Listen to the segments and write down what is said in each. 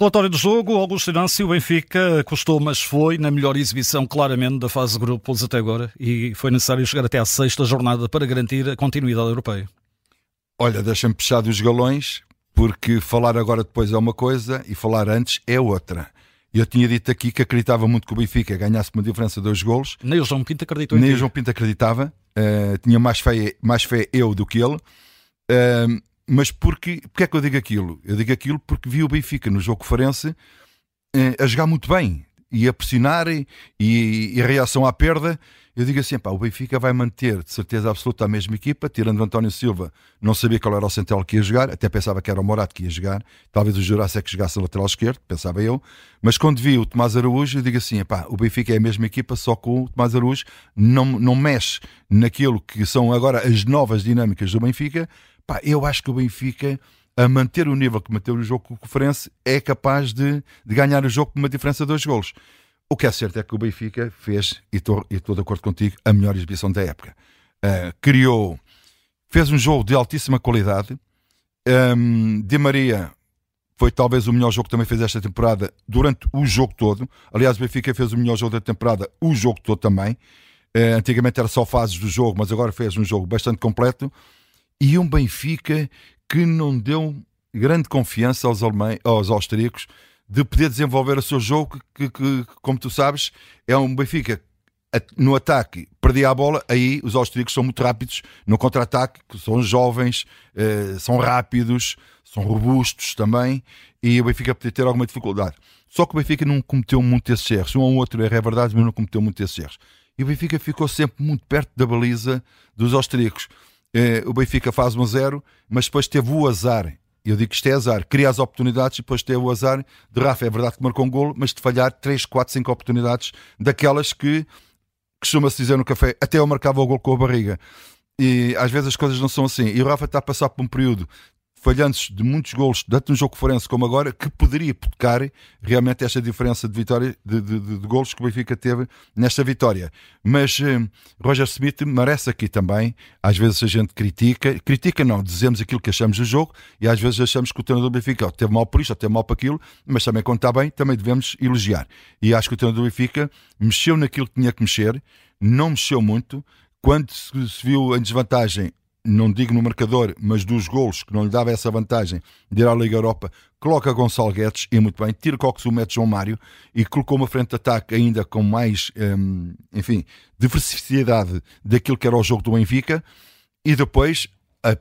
Relatório do jogo, Augusto Inácio, o Benfica custou, mas foi na melhor exibição claramente da fase de grupos até agora e foi necessário chegar até à sexta jornada para garantir a continuidade europeia. Olha, deixa-me puxar dos galões, porque falar agora depois é uma coisa e falar antes é outra. Eu tinha dito aqui que acreditava muito que o Benfica ganhasse uma diferença de dois golos. Nem o João Pinto acreditou Nem o João Pinto acreditava. Uh, tinha mais fé, mais fé eu do que ele. Uh, mas porque, porque é que eu digo aquilo? Eu digo aquilo porque vi o Benfica no jogo Farense eh, a jogar muito bem e a pressionar e, e, a reação à perda. Eu digo assim: pá, o Benfica vai manter de certeza absoluta a mesma equipa, tirando o António Silva, não sabia qual era o central que ia jogar, até pensava que era o Morato que ia jogar, talvez o Jurassic é que jogasse a lateral esquerdo, pensava eu. Mas quando vi o Tomás Araújo, eu digo assim: pá, o Benfica é a mesma equipa, só que o Tomás Araújo não, não mexe naquilo que são agora as novas dinâmicas do Benfica Pá, eu acho que o Benfica, a manter o nível que manteve o jogo com o Conferência, é capaz de, de ganhar o jogo com uma diferença de dois golos. O que é certo é que o Benfica fez, e estou, de acordo contigo, a melhor exibição da época. Uh, criou, fez um jogo de altíssima qualidade. Um, de Maria foi talvez o melhor jogo que também fez esta temporada durante o jogo todo. Aliás, o Benfica fez o melhor jogo da temporada o jogo todo também. Uh, antigamente era só fases do jogo, mas agora fez um jogo bastante completo e um Benfica que não deu grande confiança aos, alemães, aos austríacos de poder desenvolver o seu jogo, que, que, como tu sabes, é um Benfica no ataque perdia a bola, aí os austríacos são muito rápidos no contra-ataque, são jovens, eh, são rápidos, são robustos também, e o Benfica podia ter alguma dificuldade. Só que o Benfica não cometeu muito esses erros. Um ou outro erro é verdade, mas não cometeu muito esses erros. E o Benfica ficou sempre muito perto da baliza dos austríacos. Eh, o Benfica faz 1 a 0, mas depois teve o azar. Eu digo que isto é azar. Cria as oportunidades e depois teve o azar de Rafa. É verdade que marcou um golo, mas de falhar 3, 4, 5 oportunidades daquelas que costuma-se dizer no café, até eu marcava o gol com a barriga. E às vezes as coisas não são assim. E o Rafa está a passar por um período falhantes de muitos gols, tanto no jogo forense como agora, que poderia tocar realmente esta diferença de vitória de, de, de, de gols que o Benfica teve nesta vitória. Mas eh, Roger Smith merece aqui também. Às vezes a gente critica, critica não, dizemos aquilo que achamos do jogo e às vezes achamos que o treinador do Benfica teve mal por isto, ou teve mal para aquilo, mas também quando está bem, também devemos elogiar. E acho que o treinador do Benfica mexeu naquilo que tinha que mexer, não mexeu muito. Quando se viu em desvantagem, não digo no marcador, mas dos golos que não lhe dava essa vantagem de ir à Liga Europa, coloca Gonçalo Guedes e muito bem, tira Cox mete João Mário e colocou uma frente de ataque ainda com mais, hum, enfim, diversidade daquilo que era o jogo do Benfica e depois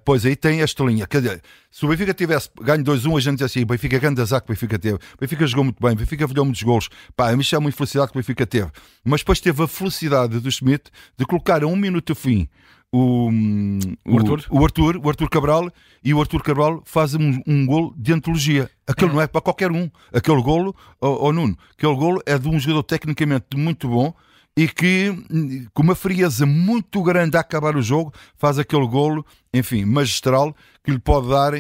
Pois aí tem esta linha. Quer dizer, se o Benfica tivesse ganho 2-1, a gente dizia assim: Benfica grande azar que o Benfica teve. Benfica jogou muito bem, Benfica falhou muitos gols. Pá, isso é uma infelicidade que o Benfica teve. Mas depois teve a felicidade do Schmidt de colocar a um minuto fim o, o, Arthur? o, Arthur, o Arthur Cabral, e o Arthur Cabral faz um, um golo de antologia. Aquele é. não é para qualquer um. Aquele golo, oh, oh Nuno, aquele golo é de um jogador tecnicamente muito bom e que, com uma frieza muito grande a acabar o jogo, faz aquele golo, enfim, magistral, que lhe pode dar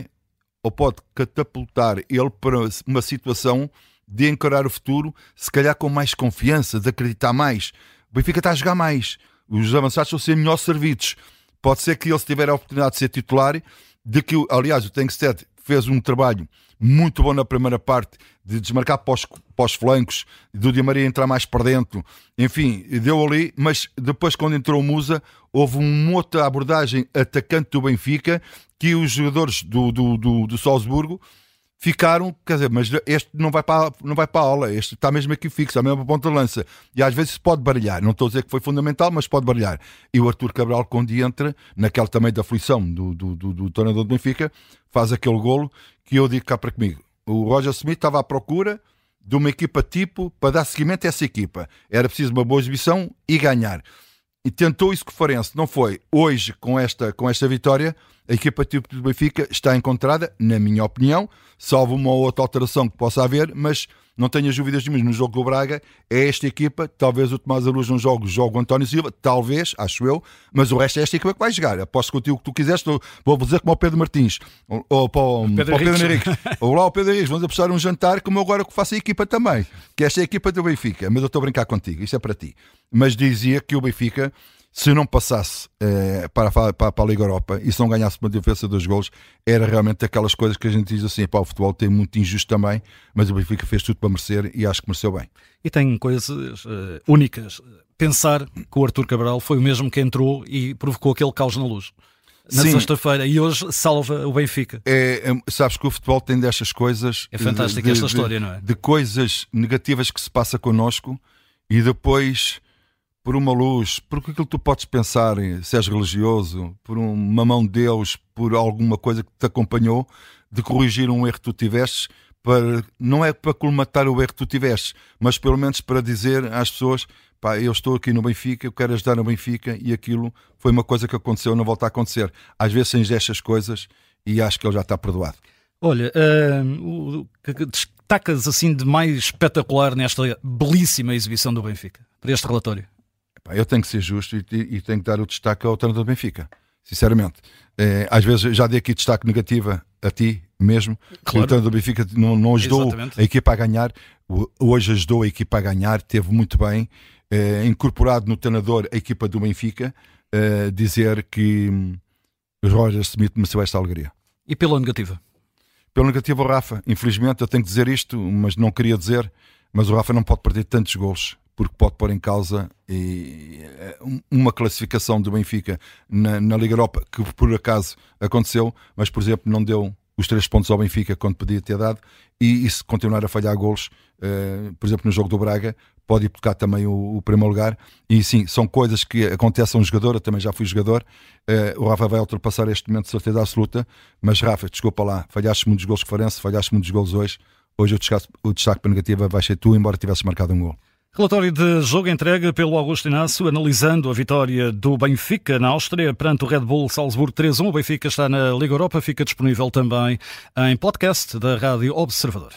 ou pode catapultar ele para uma situação de encarar o futuro, se calhar com mais confiança, de acreditar mais. O Benfica está a jogar mais os avançados a ser melhor servidos. Pode ser que ele, tiver a oportunidade de ser titular, de que, aliás, o Tankstead fez um trabalho muito bom na primeira parte de desmarcar para os flancos, do Di Maria entrar mais para dentro, enfim, deu ali, mas depois quando entrou o Musa, houve uma outra abordagem atacante do Benfica que os jogadores do, do, do, do Salzburgo ficaram, quer dizer, mas este não vai para, não vai para a aula, este está mesmo aqui fixo, a mesma ponta de lança. E às vezes pode baralhar, não estou a dizer que foi fundamental, mas pode baralhar. E o Arthur Cabral, quando entra, naquela também da aflição do, do, do, do treinador do Benfica, faz aquele golo que eu digo cá para comigo. O Roger Smith estava à procura de uma equipa tipo para dar seguimento a essa equipa. Era preciso uma boa exibição e ganhar. E tentou isso que o Farense não foi. Hoje, com esta, com esta vitória, a equipa tipo do Benfica está encontrada, na minha opinião, salvo uma ou outra alteração que possa haver, mas não tenho dúvidas nenhumas no jogo do Braga, é esta equipa, talvez o Tomás Aruz não jogue, jogue o António Silva, talvez, acho eu, mas o resto é esta equipa que vai jogar. Aposto contigo o que tu quiseres, vou dizer como ao Pedro Martins, ou, ou para, o, Pedro, para Pedro Henrique, ou lá o Pedro Henrique, vamos apostar um jantar, como agora que faço a equipa também, que esta é a equipa do Benfica, mas eu estou a brincar contigo, isso é para ti. Mas dizia que o Benfica se não passasse eh, para, para, para, a Liga Europa e se não ganhasse uma diferença dos gols, era realmente aquelas coisas que a gente diz assim: pá, o futebol tem muito injusto também, mas o Benfica fez tudo para merecer e acho que mereceu bem. E tem coisas uh, únicas. Pensar que o Artur Cabral foi o mesmo que entrou e provocou aquele caos na luz na sexta-feira e hoje salva o Benfica. É, é, sabes que o futebol tem destas coisas. É fantástica de, esta de, história, não é? De coisas negativas que se passa connosco e depois por uma luz, por aquilo que tu podes pensar, se és religioso, por uma mão de Deus, por alguma coisa que te acompanhou, de corrigir um erro que tu tivestes, para, não é para colmatar o erro que tu tivestes, mas pelo menos para dizer às pessoas: pá, eu estou aqui no Benfica, eu quero ajudar no Benfica e aquilo foi uma coisa que aconteceu, não volta a acontecer. Às vezes tens estas coisas e acho que ele já está perdoado. Olha, uh, o que destacas assim de mais espetacular nesta belíssima exibição do Benfica, para este relatório? Eu tenho que ser justo e, e tenho que dar o destaque ao treinador do Benfica, sinceramente. É, às vezes já dei aqui destaque negativo a ti mesmo. Claro. O treinador do Benfica não, não ajudou Exatamente. a equipa a ganhar, hoje ajudou a equipa a ganhar, teve muito bem. É, incorporado no treinador a equipa do Benfica, é, dizer que hum, Roger Smith mereceu esta alegria. E pela negativa? Pela negativa, o Rafa. Infelizmente, eu tenho que dizer isto, mas não queria dizer. Mas o Rafa não pode perder tantos gols porque pode pôr em causa eh, uma classificação do Benfica na, na, Liga Europa, que por acaso aconteceu, mas por exemplo não deu os três pontos ao Benfica quando podia ter dado, e, e se continuar a falhar golos, uh, por exemplo no jogo do Braga, pode ir tocar também o, o, primeiro lugar. E sim, são coisas que acontecem a um jogador, eu também já fui jogador. Uh, o Rafa vai ultrapassar este momento de certeza absoluta, mas Rafa, desculpa lá, falhaste muitos gols que Farense, falhaste muitos gols hoje. Hoje o destaque, o destaque para negativa vai ser tu, embora tivesse marcado um gol. Relatório de jogo entregue pelo Augusto Inácio, analisando a vitória do Benfica na Áustria perante o Red Bull Salzburgo 3-1. O Benfica está na Liga Europa, fica disponível também em podcast da Rádio Observador.